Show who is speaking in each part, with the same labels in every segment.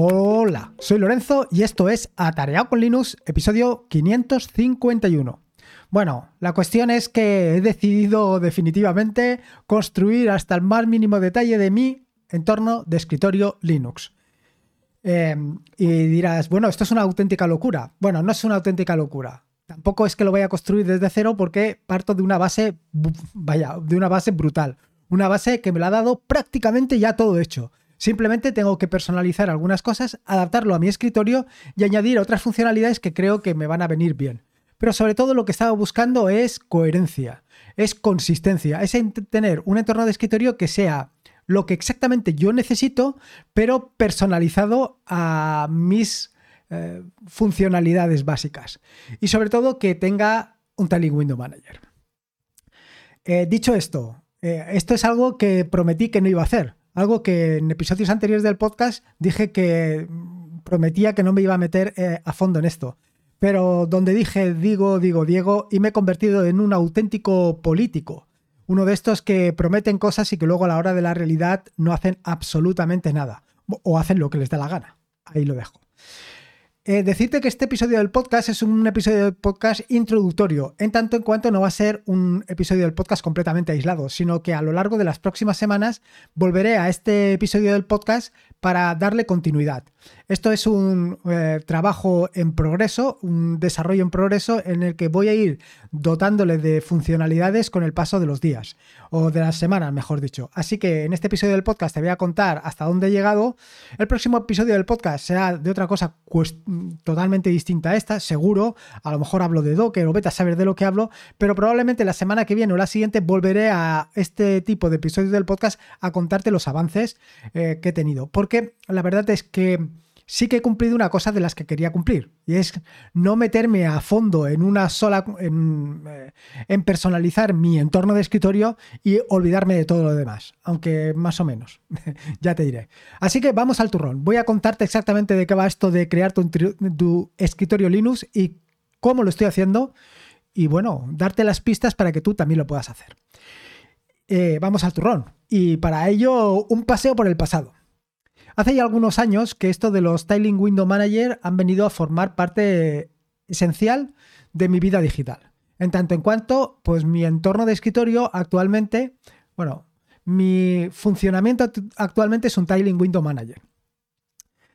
Speaker 1: Hola, soy Lorenzo y esto es Atareado con Linux, episodio 551. Bueno, la cuestión es que he decidido definitivamente construir hasta el más mínimo detalle de mi entorno de escritorio Linux. Em, y dirás, bueno, esto es una auténtica locura. Bueno, no es una auténtica locura. Tampoco es que lo vaya a construir desde cero porque parto de una base, vaya, de una base brutal. Una base que me la ha dado prácticamente ya todo hecho. Simplemente tengo que personalizar algunas cosas, adaptarlo a mi escritorio y añadir otras funcionalidades que creo que me van a venir bien. Pero sobre todo lo que estaba buscando es coherencia, es consistencia, es tener un entorno de escritorio que sea lo que exactamente yo necesito, pero personalizado a mis eh, funcionalidades básicas. Y sobre todo que tenga un Tiling Window Manager. Eh, dicho esto, eh, esto es algo que prometí que no iba a hacer. Algo que en episodios anteriores del podcast dije que prometía que no me iba a meter a fondo en esto. Pero donde dije digo, digo, Diego, y me he convertido en un auténtico político uno de estos que prometen cosas y que luego a la hora de la realidad no hacen absolutamente nada. O hacen lo que les da la gana. Ahí lo dejo. Eh, decirte que este episodio del podcast es un episodio del podcast introductorio, en tanto en cuanto no va a ser un episodio del podcast completamente aislado, sino que a lo largo de las próximas semanas volveré a este episodio del podcast para darle continuidad. Esto es un eh, trabajo en progreso, un desarrollo en progreso en el que voy a ir dotándole de funcionalidades con el paso de los días, o de las semanas, mejor dicho. Así que en este episodio del podcast te voy a contar hasta dónde he llegado. El próximo episodio del podcast será de otra cosa totalmente distinta a esta, seguro. A lo mejor hablo de Docker o vete a saber de lo que hablo, pero probablemente la semana que viene o la siguiente volveré a este tipo de episodios del podcast a contarte los avances eh, que he tenido. La verdad es que sí que he cumplido una cosa de las que quería cumplir, y es no meterme a fondo en una sola, en, eh, personalizar mi entorno de escritorio y olvidarme de todo lo demás, aunque más o menos, ya te diré. Así que vamos al turrón, voy a contarte exactamente de qué va esto de crear tu, escritorio Linux y cómo lo estoy haciendo, y bueno, darte las pistas para que tú también lo puedas hacer. Eh, vamos al turrón, y para ello un paseo por el pasado. Hace ya algunos años que esto de los Styling Window Manager han venido a formar parte esencial de mi vida digital. En tanto en cuanto, pues mi entorno de escritorio actualmente, bueno, mi funcionamiento actualmente es un Tiling Window Manager.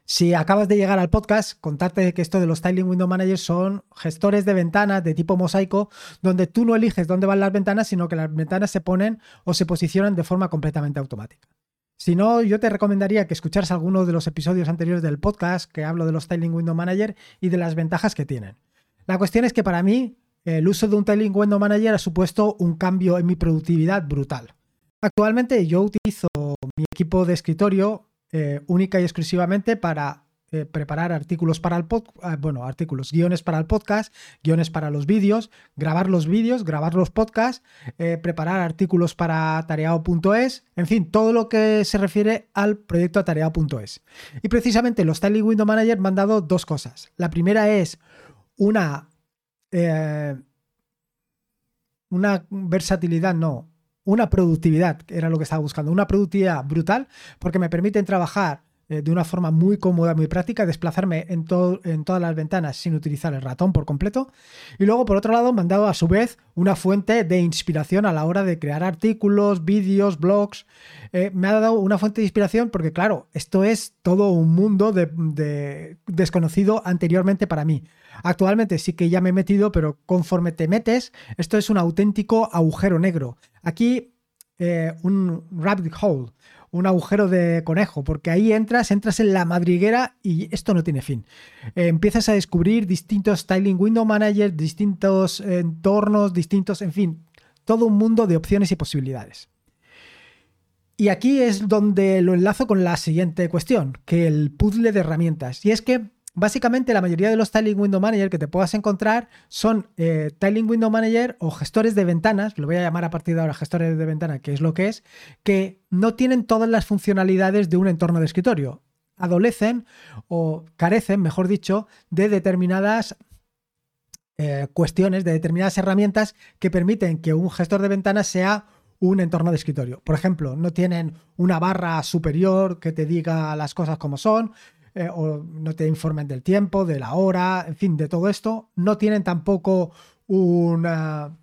Speaker 1: Si acabas de llegar al podcast, contarte que esto de los Tiling Window Manager son gestores de ventanas de tipo mosaico, donde tú no eliges dónde van las ventanas, sino que las ventanas se ponen o se posicionan de forma completamente automática. Si no, yo te recomendaría que escucharas alguno de los episodios anteriores del podcast que hablo de los Tiling Window Manager y de las ventajas que tienen. La cuestión es que para mí el uso de un Tiling Window Manager ha supuesto un cambio en mi productividad brutal. Actualmente yo utilizo mi equipo de escritorio eh, única y exclusivamente para eh, preparar artículos para el podcast, ah, bueno, artículos, guiones para el podcast, guiones para los vídeos, grabar los vídeos, grabar los podcasts, eh, preparar artículos para tareao.es, en fin, todo lo que se refiere al proyecto atareao.es. Y precisamente los Styling Window Manager me han dado dos cosas. La primera es una, eh, una versatilidad, no, una productividad, era lo que estaba buscando, una productividad brutal, porque me permiten trabajar de una forma muy cómoda, muy práctica, desplazarme en, en todas las ventanas sin utilizar el ratón por completo. Y luego, por otro lado, me han dado a su vez una fuente de inspiración a la hora de crear artículos, vídeos, blogs. Eh, me ha dado una fuente de inspiración porque, claro, esto es todo un mundo de, desconocido anteriormente para mí. Actualmente sí que ya me he metido, pero conforme te metes, esto es un auténtico agujero negro. Aquí, eh, un rabbit hole un agujero de conejo, porque ahí entras, entras en la madriguera y esto no tiene fin. Eh, empiezas a descubrir distintos styling window managers, distintos entornos, distintos, en fin, todo un mundo de opciones y posibilidades. Y aquí es donde lo enlazo con la siguiente cuestión, que el puzzle de herramientas. Y es que Básicamente la mayoría de los Tiling Window Manager que te puedas encontrar son eh, Tiling Window Manager o gestores de ventanas, lo voy a llamar a partir de ahora gestores de ventana, que es lo que es, que no tienen todas las funcionalidades de un entorno de escritorio. Adolecen o carecen, mejor dicho, de determinadas eh, cuestiones, de determinadas herramientas que permiten que un gestor de ventanas sea un entorno de escritorio. Por ejemplo, no tienen una barra superior que te diga las cosas como son, eh, o no te informen del tiempo, de la hora, en fin, de todo esto. No tienen tampoco una,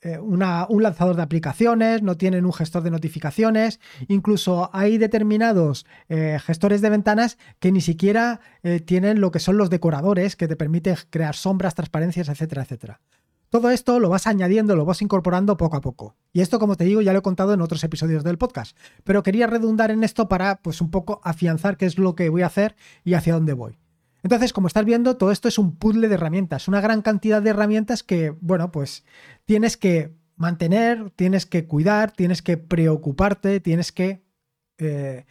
Speaker 1: eh, un lanzador de aplicaciones, no tienen un gestor de notificaciones, incluso hay determinados eh, gestores de ventanas que ni siquiera tienen lo que son los decoradores que te permiten crear sombras, transparencias, etcétera, etcétera. Todo esto lo vas añadiendo, lo vas incorporando poco a poco. Y esto, como te digo, ya lo he contado en otros episodios del podcast. Pero quería redundar en esto para, pues, un poco afianzar qué es lo que voy a hacer y hacia dónde voy. Entonces, como estás viendo, todo esto es un puzzle de herramientas, una gran cantidad de herramientas que, bueno, pues tienes que mantener, tienes que cuidar, tienes que preocuparte, tienes que, eh,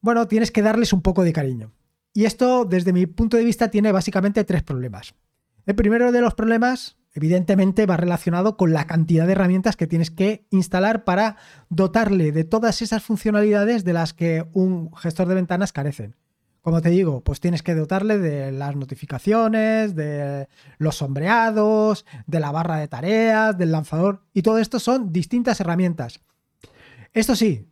Speaker 1: bueno, tienes que darles un poco de cariño. Y esto, desde mi punto de vista, tiene básicamente tres problemas. El primero de los problemas evidentemente va relacionado con la cantidad de herramientas que tienes que instalar para dotarle de todas esas funcionalidades de las que un gestor de ventanas carecen. Como te digo, pues tienes que dotarle de las notificaciones, de los sombreados, de la barra de tareas, del lanzador, y todo esto son distintas herramientas. Esto sí,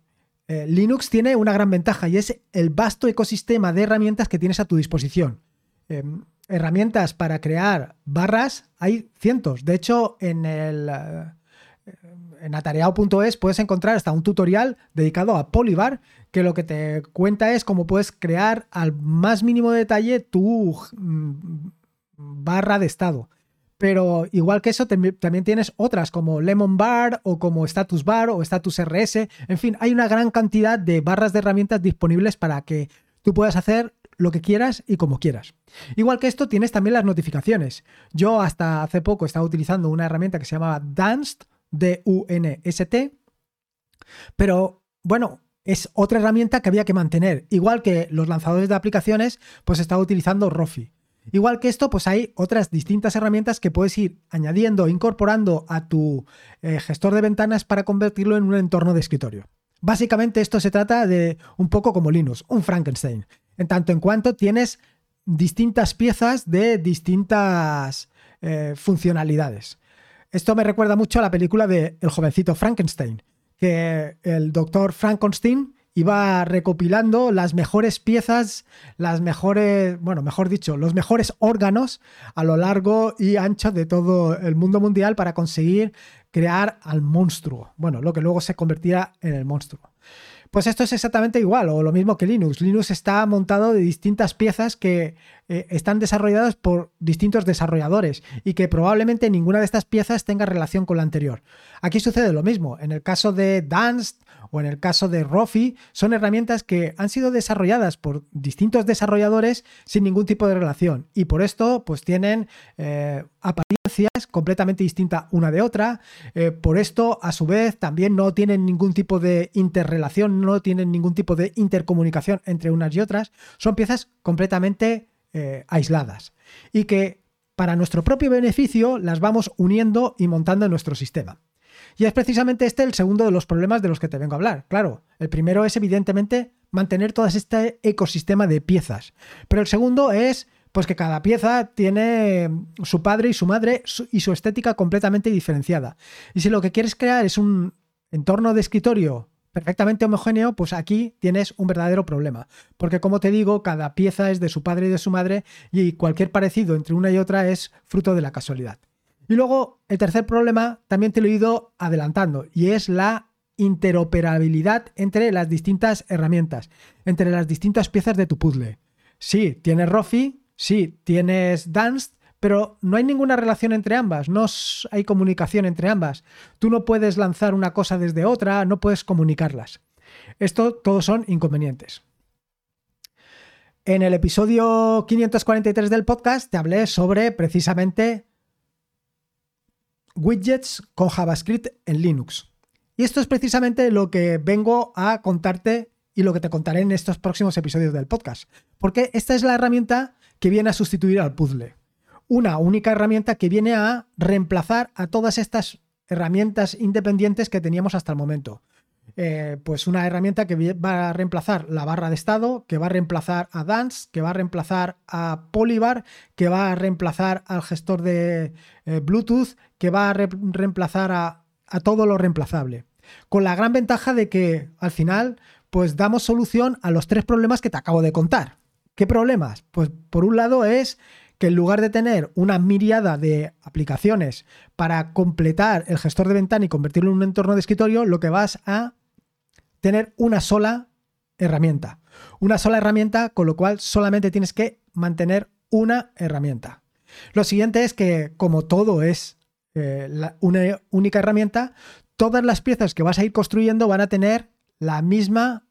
Speaker 1: eh, Linux tiene una gran ventaja y es el vasto ecosistema de herramientas que tienes a tu disposición. Em, herramientas para crear barras hay cientos. De hecho, en el eh, en atareado.es puedes encontrar hasta un tutorial dedicado a Polybar que lo que te cuenta es cómo puedes crear al más mínimo detalle tu mm, barra de estado. Pero igual que eso, también tienes otras como Lemon Bar o como Status Bar o Status RS. En fin, hay una gran cantidad de barras de herramientas disponibles para que tú puedas hacer lo que quieras y como quieras. Igual que esto, tienes también las notificaciones. Yo hasta hace poco estaba utilizando una herramienta que se llamaba Dunst, D-U-N-S-T, pero bueno, es otra herramienta que había que mantener. Igual que los lanzadores de aplicaciones, pues estaba utilizando Rofi. Igual que esto, pues hay otras distintas herramientas que puedes ir añadiendo, incorporando a tu eh, gestor de ventanas para convertirlo en un entorno de escritorio. Básicamente esto se trata de un poco como Linux, un Frankenstein en tanto en cuanto tienes distintas piezas de distintas eh, funcionalidades. Esto me recuerda mucho a la película de El jovencito Frankenstein, que el doctor Frankenstein iba recopilando las mejores piezas, las mejores, bueno, mejor dicho, los mejores órganos a lo largo y ancho de todo el mundo mundial para conseguir crear al monstruo. Bueno, lo que luego se convertía en el monstruo. Pues esto es exactamente igual, o lo mismo que Linux. Linux está montado de distintas piezas que eh, están desarrolladas por distintos desarrolladores y que probablemente ninguna de estas piezas tenga relación con la anterior. Aquí sucede lo mismo. En el caso de Dance o en el caso de Rofi, son herramientas que han sido desarrolladas por distintos desarrolladores sin ningún tipo de relación y por esto pues tienen eh, completamente distinta una de otra. Eh, por esto, a su vez, también no tienen ningún tipo de interrelación, no tienen ningún tipo de intercomunicación entre unas y otras. Son piezas completamente eh, aisladas y que para nuestro propio beneficio las vamos uniendo y montando en nuestro sistema. Y es precisamente este el segundo de los problemas de los que te vengo a hablar. Claro, el primero es evidentemente mantener todo este ecosistema de piezas, pero el segundo es pues que cada pieza tiene su padre y su madre y su estética completamente diferenciada. Y si lo que quieres crear es un entorno de escritorio perfectamente homogéneo, pues aquí tienes un verdadero problema. Porque como te digo, cada pieza es de su padre y de su madre y cualquier parecido entre una y otra es fruto de la casualidad. Y luego, el tercer problema también te lo he ido adelantando y es la interoperabilidad entre las distintas herramientas, entre las distintas piezas de tu puzzle. Sí, tienes Rofi, Sí, tienes Dance, pero no hay ninguna relación entre ambas, no hay comunicación entre ambas. Tú no puedes lanzar una cosa desde otra, no puedes comunicarlas. Esto todos son inconvenientes. En el episodio 543 del podcast te hablé sobre precisamente widgets con JavaScript en Linux. Y esto es precisamente lo que vengo a contarte y lo que te contaré en estos próximos episodios del podcast. Porque esta es la herramienta que viene a sustituir al puzzle. Una única herramienta que viene a reemplazar a todas estas herramientas independientes que teníamos hasta el momento. Eh, pues una herramienta que va a reemplazar la barra de estado, que va a reemplazar a Dance, que va a reemplazar a Polybar, que va a reemplazar al gestor de eh, Bluetooth, que va a reemplazar a, a todo lo reemplazable. Con la gran ventaja de que al final pues damos solución a los tres problemas que te acabo de contar. ¿Qué problemas? Pues por un lado es que en lugar de tener una miriada de aplicaciones para completar el gestor de ventana y convertirlo en un entorno de escritorio, lo que vas a tener una sola herramienta. Una sola herramienta, con lo cual solamente tienes que mantener una herramienta. Lo siguiente es que, como todo es eh, una única herramienta, todas las piezas que vas a ir construyendo van a tener la misma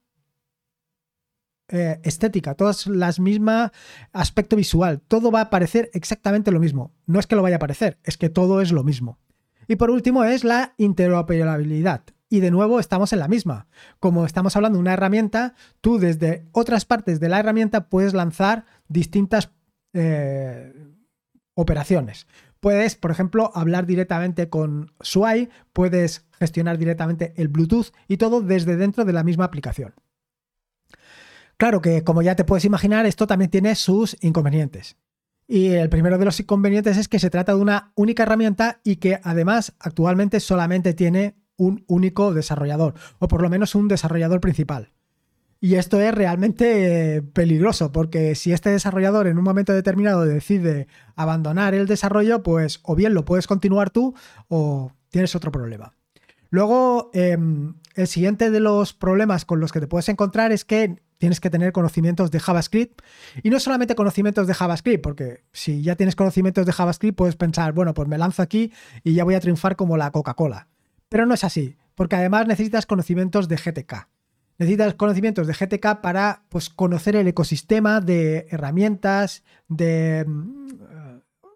Speaker 1: eh, estética, todas las mismas aspecto visual, todo va a parecer exactamente lo mismo. No es que lo vaya a parecer, es que todo es lo mismo. Y por último es la interoperabilidad. Y de nuevo estamos en la misma. Como estamos hablando de una herramienta, tú desde otras partes de la herramienta puedes lanzar distintas eh, operaciones. Puedes, por ejemplo, hablar directamente con SWI, puedes gestionar directamente el Bluetooth y todo desde dentro de la misma aplicación. Claro que, como ya te puedes imaginar, esto también tiene sus inconvenientes. Y el primero de los inconvenientes es que se trata de una única herramienta y que además actualmente solamente tiene un único desarrollador, o por lo menos un desarrollador principal. Y esto es realmente eh, peligroso, porque si este desarrollador en un momento determinado decide abandonar el desarrollo, pues o bien lo puedes continuar tú o tienes otro problema. Luego, em, el siguiente de los problemas con los que te puedes encontrar es que tienes que tener conocimientos de JavaScript. Y no solamente conocimientos de JavaScript, porque si ya tienes conocimientos de JavaScript, puedes pensar, bueno, pues me lanzo aquí y ya voy a triunfar como la Coca-Cola. Pero no es así, porque además necesitas conocimientos de GTK. Necesitas conocimientos de GTK para pues, conocer el ecosistema de herramientas, de... Mm,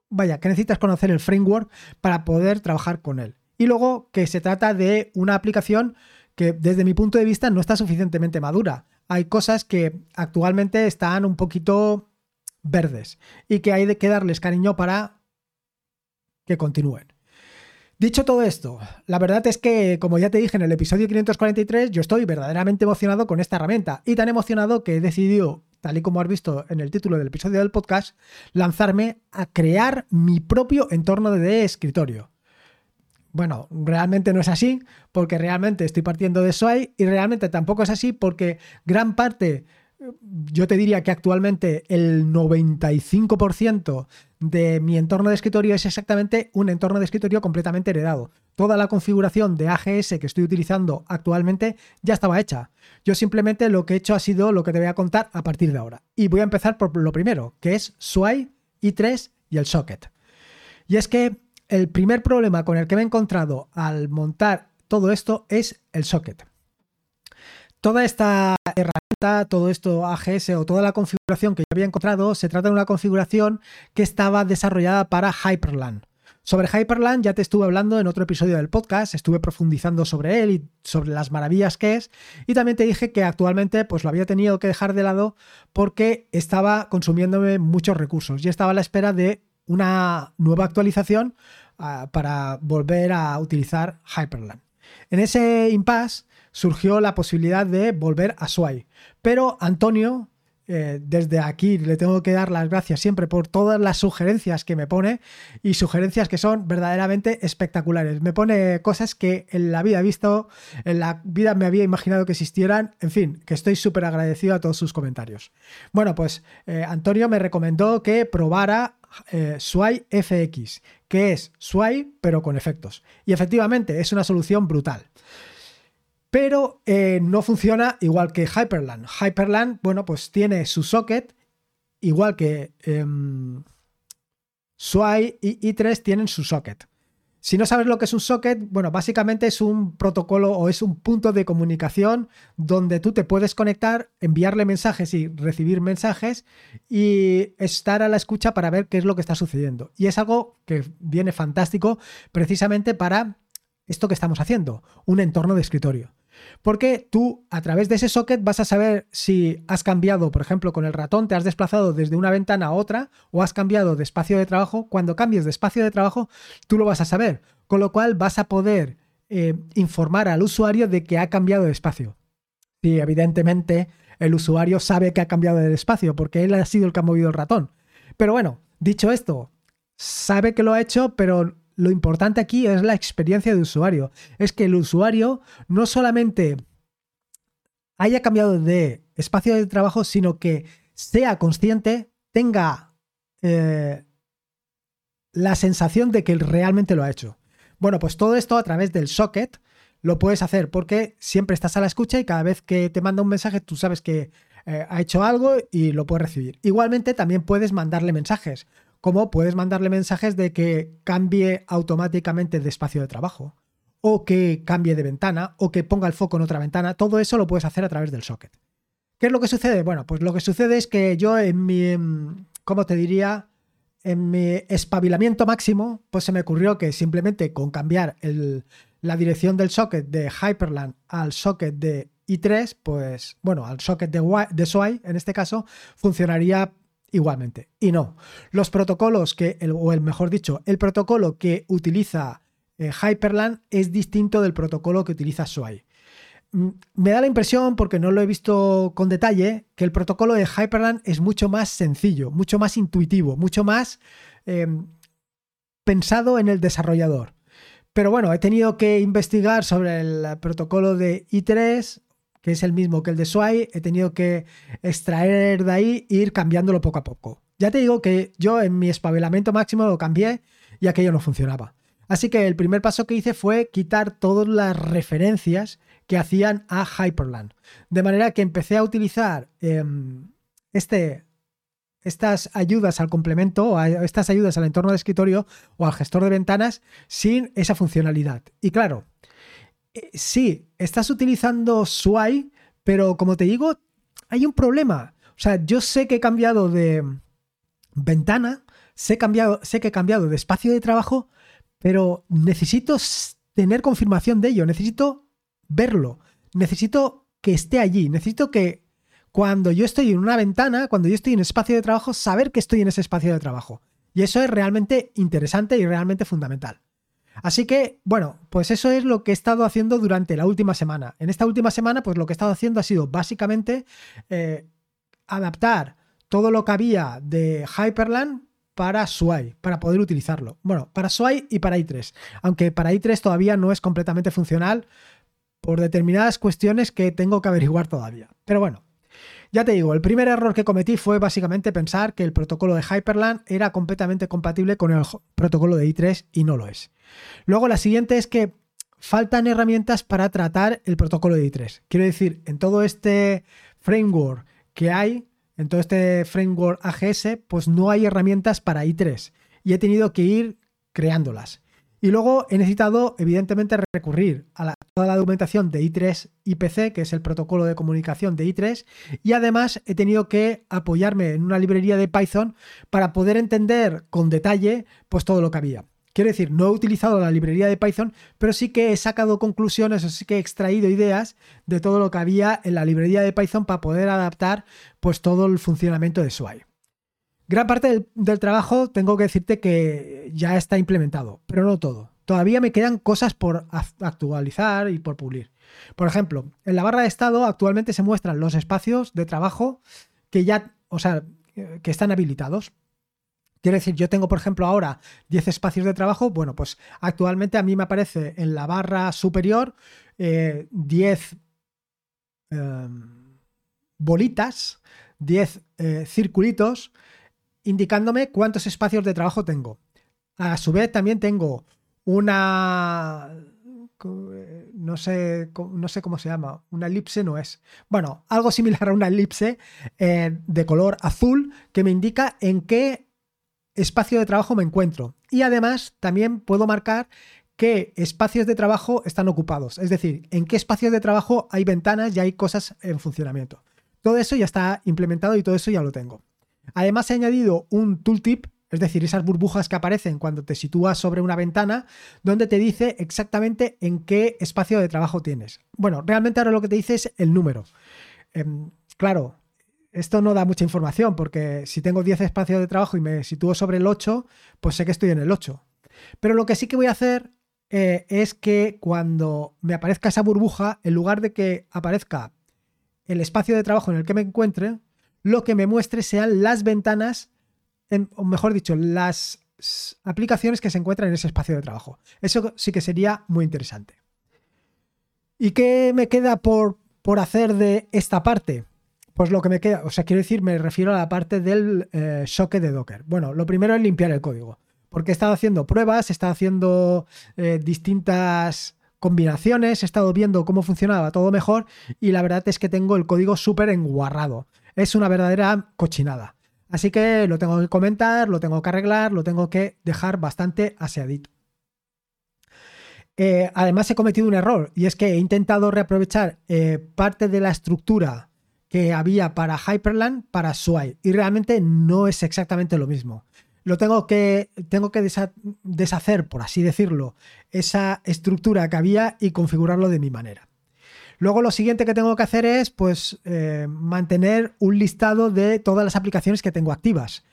Speaker 1: vaya, que necesitas conocer el framework para poder trabajar con él. Y luego que se trata de una aplicación que desde mi punto de vista no está suficientemente madura hay cosas que actualmente están un poquito verdes y que hay que darles cariño para que continúen. Dicho todo esto, la verdad es que, como ya te dije en el episodio 543, yo estoy verdaderamente emocionado con esta herramienta y tan emocionado que he decidido, tal y como has visto en el título del episodio del podcast, lanzarme a crear mi propio entorno de escritorio. Bueno, realmente no es así, porque realmente estoy partiendo de SWI y realmente tampoco es así porque gran parte, yo te diría que actualmente el 95% de mi entorno de escritorio es exactamente un entorno de escritorio completamente heredado. Toda la configuración de AGS que estoy utilizando actualmente ya estaba hecha. Yo simplemente lo que he hecho ha sido lo que te voy a contar a partir de ahora. Y voy a empezar por lo primero, que es SWI, i3 y el socket. Y es que el primer problema con el que me he encontrado al montar todo esto es el socket. Toda esta herramienta, todo esto AGS o toda la configuración que yo había encontrado, se trata de una configuración que estaba desarrollada para Hyperland. Sobre Hyperland ya te estuve hablando en otro episodio del podcast, estuve profundizando sobre él y sobre las maravillas que es, y también te dije que actualmente pues lo había tenido que dejar de lado porque estaba consumiéndome muchos recursos y estaba a la espera de una nueva actualización ah, para volver a utilizar Hyperland. En ese impasse surgió la posibilidad de volver a Sway, pero Antonio, eh, desde aquí le tengo que dar las gracias siempre por todas las sugerencias que me pone y sugerencias que son verdaderamente espectaculares. Me pone cosas que en la vida he visto, en la vida me había imaginado que existieran, en fin, que estoy súper agradecido a todos sus comentarios. Bueno, pues eh, Antonio me recomendó que probara eh, Sway FX, que es Sway pero con efectos. Y efectivamente es una solución brutal. Pero eh, no funciona igual que Hyperland. Hyperland, bueno, pues tiene su socket, igual que eh, Sway y i3 tienen su socket. Si no sabes lo que es un socket, bueno, básicamente es un protocolo o es un punto de comunicación donde tú te puedes conectar, enviarle mensajes y recibir mensajes y estar a la escucha para ver qué es lo que está sucediendo. Y es algo que viene fantástico precisamente para esto que estamos haciendo, un entorno de escritorio. Porque tú a través de ese socket vas a saber si has cambiado, por ejemplo, con el ratón, te has desplazado desde una ventana a otra o has cambiado de espacio de trabajo. Cuando cambies de espacio de trabajo, tú lo vas a saber. Con lo cual vas a poder eh, informar al usuario de que ha cambiado de espacio. Y evidentemente el usuario sabe que ha cambiado de espacio porque él ha sido el que ha movido el ratón. Pero bueno, dicho esto, sabe que lo ha hecho, pero lo importante aquí es la experiencia de usuario. Es que el usuario no solamente haya cambiado de espacio de trabajo, sino que sea consciente, tenga eh, la sensación de que realmente lo ha hecho. Bueno, pues todo esto a través del socket lo puedes hacer porque siempre estás a la escucha y cada vez que te manda un mensaje tú sabes que eh, ha hecho algo y lo puedes recibir. Igualmente también puedes mandarle mensajes, como puedes mandarle mensajes de que cambie automáticamente de espacio de trabajo o que cambie de ventana o que ponga el foco en otra ventana. Todo eso lo puedes hacer a través del socket. ¿Qué es lo que sucede? Bueno, pues lo que sucede es que yo en mi, ¿cómo te diría? En mi espabilamiento máximo, pues se me ocurrió que simplemente con cambiar la dirección del socket de Hyperland al socket de i3, pues bueno, al socket de, de SWI en este caso, funcionaría igualmente. Y no, los protocolos que, o el mejor dicho, el protocolo que utiliza eh, Hyperland es distinto del protocolo que utiliza SWI. Mm, me da la impresión, porque no lo he visto con detalle, que el protocolo de Hyperland es mucho más sencillo, mucho más intuitivo, mucho más em, pensado en el desarrollador. Pero bueno, he tenido que investigar sobre el protocolo de i3, que es el mismo que el de SWI, he tenido que extraer de ahí e ir cambiándolo poco a poco. Ya te digo que yo en mi espabilamiento máximo lo cambié y aquello no funcionaba. Así que el primer paso que hice fue quitar todas las referencias que hacían a Hyperland. De manera que empecé a utilizar em, este, estas ayudas al complemento o estas ayudas al entorno de escritorio o al gestor de ventanas sin esa funcionalidad. Y claro, eh, sí, estás utilizando SWI, pero como te digo, hay un problema. O sea, yo sé que he cambiado de ventana, sé, cambiado, sé que he cambiado de espacio de trabajo, pero necesito tener confirmación de ello, necesito verlo. Necesito que esté allí. Necesito que cuando yo estoy en una ventana, cuando yo estoy en espacio de trabajo, saber que estoy en ese espacio de trabajo. Y eso es realmente interesante y realmente fundamental. Así que, bueno, pues eso es lo que he estado haciendo durante la última semana. En esta última semana, pues lo que he estado haciendo ha sido básicamente eh, adaptar todo lo que había de Hyperland para SWI, para poder utilizarlo. Bueno, para SWI y para i3. Aunque para i3 todavía no es completamente funcional, por determinadas cuestiones que tengo que averiguar todavía. Pero bueno, ya te digo, el primer error que cometí fue básicamente pensar que el protocolo de Hyperland era completamente compatible con el protocolo de i3 y no lo es. Luego la siguiente es que faltan herramientas para tratar el protocolo de i3. Quiero decir, en todo este framework que hay, en todo este framework AGS, pues no hay herramientas para i3 y he tenido que ir creándolas. Y luego he necesitado, evidentemente, recurrir a toda la documentación de i3 IPC, que es el protocolo de comunicación de i3, y además he tenido que apoyarme en una librería de Python para poder entender con detalle pues, todo lo que había. Quiero decir, no he utilizado la librería de Python, pero sí que he sacado conclusiones o sí que he extraído ideas de todo lo que había en la librería de Python para poder adaptar pues todo el funcionamiento de SWI. Gran parte del, trabajo tengo que decirte que ya está implementado, pero no todo. Todavía me quedan cosas por actualizar y por pulir. Por ejemplo, en la barra de estado actualmente se muestran los espacios de trabajo que ya, o sea, que están habilitados. Quiero decir, yo tengo, por ejemplo, ahora 10 espacios de trabajo. Bueno, pues actualmente a mí me aparece en la barra superior 10 eh, em, bolitas, 10 eh, circulitos indicándome cuántos espacios de trabajo tengo. A su vez también tengo una no sé, no sé cómo se llama, una elipse no es. Bueno, algo similar a una elipse eh, de color azul que me indica en qué espacio de trabajo me encuentro. Y además también puedo marcar qué espacios de trabajo están ocupados, es decir, en qué espacios de trabajo hay ventanas y hay cosas en funcionamiento. Todo eso ya está implementado y todo eso ya lo tengo. Además he añadido un tooltip, es decir, esas burbujas que aparecen cuando te sitúas sobre una ventana, donde te dice exactamente en qué espacio de trabajo tienes. Bueno, realmente ahora lo que te dice es el número. Em, claro, esto no da mucha información porque si tengo 10 espacios de trabajo y me sitúo sobre el 8, pues sé que estoy en el 8. Pero lo que sí que voy a hacer eh, es que cuando me aparezca esa burbuja, en lugar de que aparezca el espacio de trabajo en el que me encuentre, lo que me muestre sean las ventanas, o mejor dicho, las aplicaciones que se encuentran en ese espacio de trabajo. Eso sí que sería muy interesante. ¿Y qué me queda por por hacer de esta parte? Pues lo que me queda, o sea, quiero decir, me refiero a la parte del eh, socket de Docker. Bueno, lo primero es limpiar el código, porque he estado haciendo pruebas, he estado haciendo eh, distintas combinaciones, he estado viendo cómo funcionaba todo mejor y la verdad es que tengo el código súper enguarrado. Es una verdadera cochinada. Así que lo tengo que comentar, lo tengo que arreglar, lo tengo que dejar bastante aseadito. Eh, además he cometido un error y es que he intentado reaprovechar eh, parte de la estructura que había para Hyperland para Sway y realmente no es exactamente lo mismo. Lo tengo que, tengo que deshacer, por así decirlo, esa estructura que había y configurarlo de mi manera. Luego lo siguiente que tengo que hacer es pues eh, mantener un listado de todas las aplicaciones que tengo activas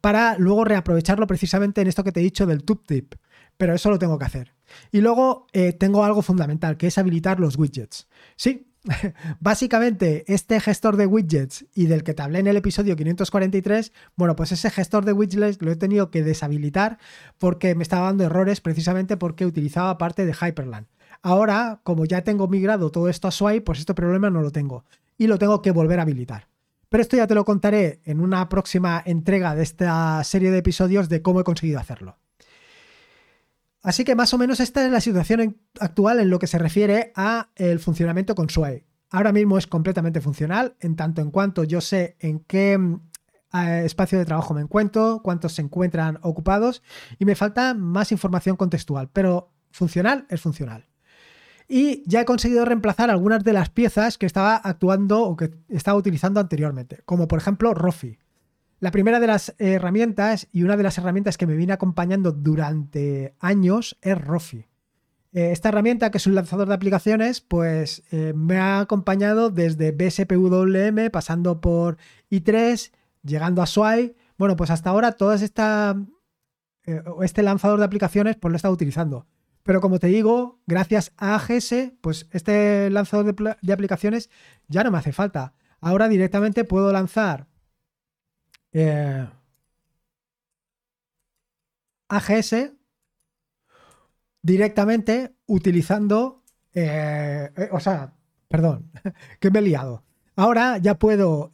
Speaker 1: para luego reaprovecharlo precisamente en esto que te he dicho del tip Pero eso lo tengo que hacer. Y luego eh, tengo algo fundamental, que es habilitar los widgets. Sí, básicamente este gestor de widgets y del que te hablé en el episodio 543, bueno, pues ese gestor de widgets lo he tenido que deshabilitar porque me estaba dando errores precisamente porque utilizaba parte de Hyperland. Ahora, como ya tengo migrado todo esto a Swipe, pues este problema no lo tengo y lo tengo que volver a habilitar. Pero esto ya te lo contaré en una próxima entrega de esta serie de episodios de cómo he conseguido hacerlo. Así que más o menos esta es la situación actual en lo que se refiere a el funcionamiento con Swipe. Ahora mismo es completamente funcional, en tanto en cuanto yo sé en qué mm, eh, espacio de trabajo me encuentro, cuántos se encuentran ocupados y me falta más información contextual, pero funcional es funcional y ya he conseguido reemplazar algunas de las piezas que estaba actuando o que estaba utilizando anteriormente, como por ejemplo Rofi. La primera de las herramientas y una de las herramientas que me viene acompañando durante años es Rofi. Eh, esta herramienta, que es un lanzador de aplicaciones, pues eh, me ha acompañado desde BSPWM, pasando por i3, llegando a Swai. Bueno, pues hasta ahora todo esta, eh, este lanzador de aplicaciones pues lo he estado utilizando. Pero como te digo, gracias a AGS, pues este lanzador de, aplicaciones ya no me hace falta. Ahora directamente puedo lanzar eh, AGS directamente utilizando, eh, eh, o sea, perdón, que me he liado. Ahora ya puedo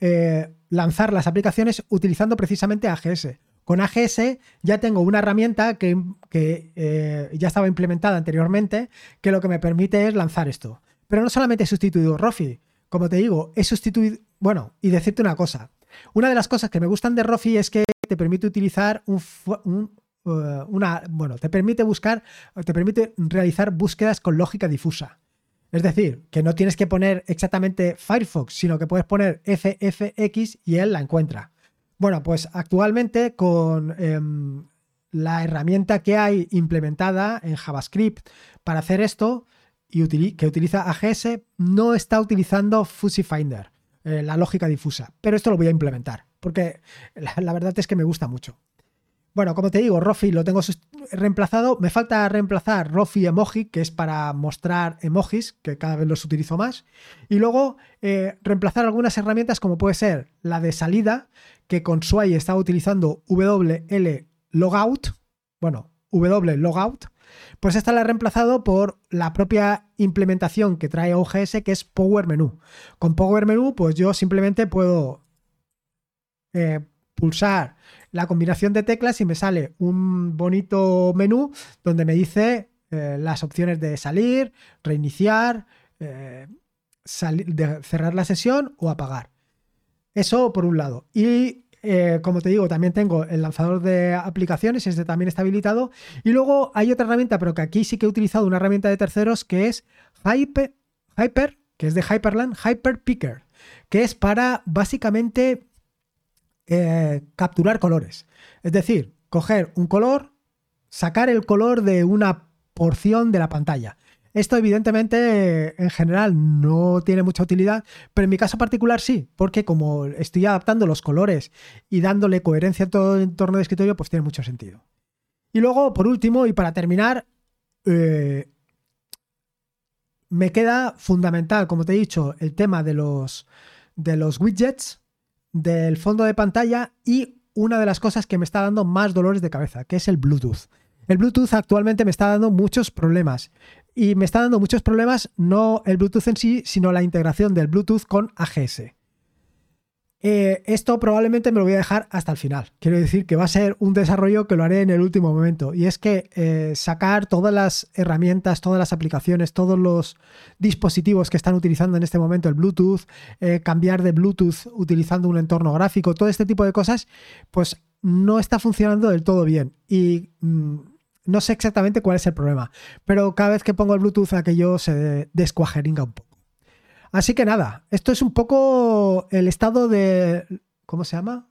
Speaker 1: lanzar las aplicaciones utilizando precisamente AGS. Con AGS ya tengo una herramienta que, eh, ya estaba implementada anteriormente, que lo que me permite es lanzar esto. Pero no solamente he sustituido Rofi, como te digo, he sustituido, bueno, y decirte una cosa. Una de las cosas que me gustan de Rofi es que te permite utilizar un, uh, una, bueno, te permite buscar, te permite realizar búsquedas con lógica difusa. Es decir, que no tienes que poner exactamente Firefox, sino que puedes poner FFX y él la encuentra. Bueno, pues actualmente con em, la herramienta que hay implementada en JavaScript para hacer esto, y que utiliza AGS, no está utilizando Fuzzy Finder, eh, la lógica difusa. Pero esto lo voy a implementar, porque la, verdad es que me gusta mucho. Bueno, como te digo, Rofi lo tengo reemplazado. Me falta reemplazar Rofi Emoji, que es para mostrar emojis, que cada vez los utilizo más. Y luego eh, reemplazar algunas herramientas como puede ser la de salida, que con Sway estaba utilizando WL Logout, bueno, W Logout, pues esta la he reemplazado por la propia implementación que trae OGS, que es Power Menu. Con Power Menu, pues yo simplemente puedo eh, pulsar la combinación de teclas y me sale un bonito menú donde me dice eh, las opciones de salir, reiniciar, eh, cerrar la sesión o apagar. Eso por un lado. Y eh, como te digo, también tengo el lanzador de aplicaciones, este también está habilitado. Y luego hay otra herramienta, pero que aquí sí que he utilizado una herramienta de terceros que es Hyper, Hyper que es de Hyperland, Hyper Picker, que es para básicamente eh, capturar colores. Es decir, coger un color, sacar el color de una porción de la pantalla. Esto evidentemente en general no tiene mucha utilidad, pero en mi caso particular sí, porque como estoy adaptando los colores y dándole coherencia a todo el entorno de escritorio, pues tiene mucho sentido. Y luego, por último, y para terminar, eh, me queda fundamental, como te he dicho, el tema de los, de los widgets, del fondo de pantalla y una de las cosas que me está dando más dolores de cabeza, que es el Bluetooth. El Bluetooth actualmente me está dando muchos problemas Y me está dando muchos problemas, no el Bluetooth en sí, sino la integración del Bluetooth con AGS. Eh, esto probablemente me lo voy a dejar hasta el final. Quiero decir que va a ser un desarrollo que lo haré en el último momento. Y es que eh, sacar todas las herramientas, todas las aplicaciones, todos los dispositivos que están utilizando en este momento el Bluetooth, eh, cambiar de Bluetooth utilizando un entorno gráfico, todo este tipo de cosas, pues no está funcionando del todo bien. Y mm, no sé exactamente cuál es el problema. Pero cada vez que pongo el Bluetooth aquello se descuajeringa un poco. Así que nada, esto es un poco el estado de... ¿Cómo se llama?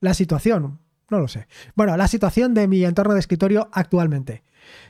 Speaker 1: La situación. No lo sé. Bueno, la situación de mi entorno de escritorio actualmente.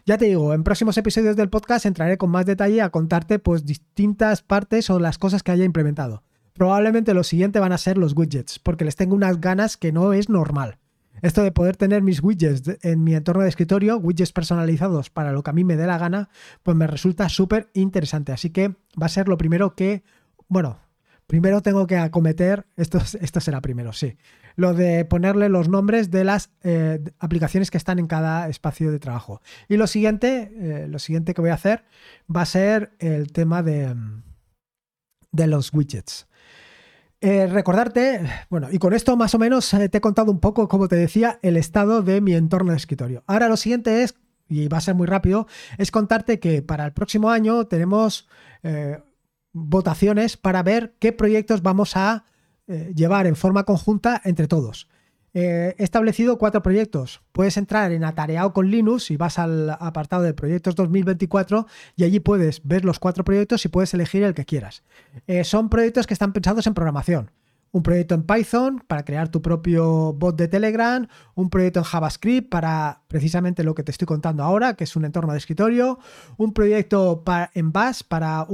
Speaker 1: Ya te digo, en próximos episodios del podcast entraré con más detalle a contarte pues distintas partes o las cosas que haya implementado. Probablemente lo siguiente van a ser los widgets, porque les tengo unas ganas que no es normal. Esto de poder tener mis widgets en mi entorno de escritorio, widgets personalizados para lo que a mí me dé la gana, pues me resulta súper interesante. Así que va a ser lo primero que, bueno, primero tengo que acometer, esto, esto será primero, sí, lo de ponerle los nombres de las eh, aplicaciones que están en cada espacio de trabajo. Y lo siguiente, eh, lo siguiente que voy a hacer va a ser el tema de, de los widgets. Eh, recordarte, bueno, y con esto más o menos eh, te he contado un poco, como te decía, el estado de mi entorno de escritorio. Ahora lo siguiente es, y va a ser muy rápido, es contarte que para el próximo año tenemos eh, votaciones para ver qué proyectos vamos a llevar en forma conjunta entre todos. Eh, he establecido cuatro proyectos. Puedes entrar en Atareado con Linux y vas al apartado de proyectos 2024 y allí puedes ver los cuatro proyectos y puedes elegir el que quieras. Eh, son proyectos que están pensados en programación. Un proyecto en Python para crear tu propio bot de Telegram, un proyecto en JavaScript para precisamente lo que te estoy contando ahora, que es un entorno de escritorio, un proyecto en Bash para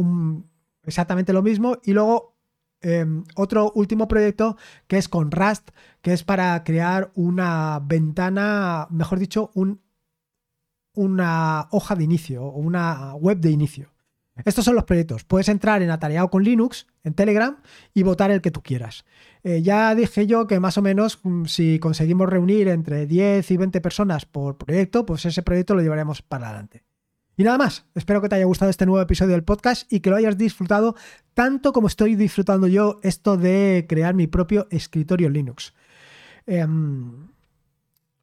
Speaker 1: exactamente lo mismo y luego Em, otro último proyecto que es con Rust, que es para crear una ventana, mejor dicho, un, una hoja de inicio o una web de inicio. Estos son los proyectos. Puedes entrar en Atareado con Linux, en Telegram, y votar el que tú quieras. Eh, ya dije yo que más o menos mm, si conseguimos reunir entre 10 y 20 personas por proyecto, pues ese proyecto lo llevaremos para adelante. Y nada más, espero que te haya gustado este nuevo episodio del podcast y que lo hayas disfrutado tanto como estoy disfrutando yo esto de crear mi propio escritorio Linux. Em,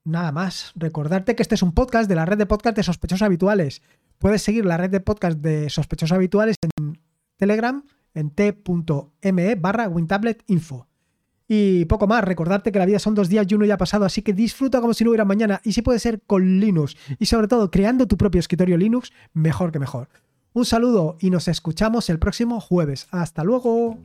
Speaker 1: nada más, recordarte que este es un podcast de la red de podcast de sospechosos habituales. Puedes seguir la red de podcast de sospechosos habituales en Telegram en t.me barra wintabletinfo. Y poco más, recordarte que la vida son dos días y uno ya ha pasado, así que disfruta como si no hubiera mañana y si puede ser con Linux y sobre todo creando tu propio escritorio Linux, mejor que mejor. Un saludo y nos escuchamos el próximo jueves. Hasta luego.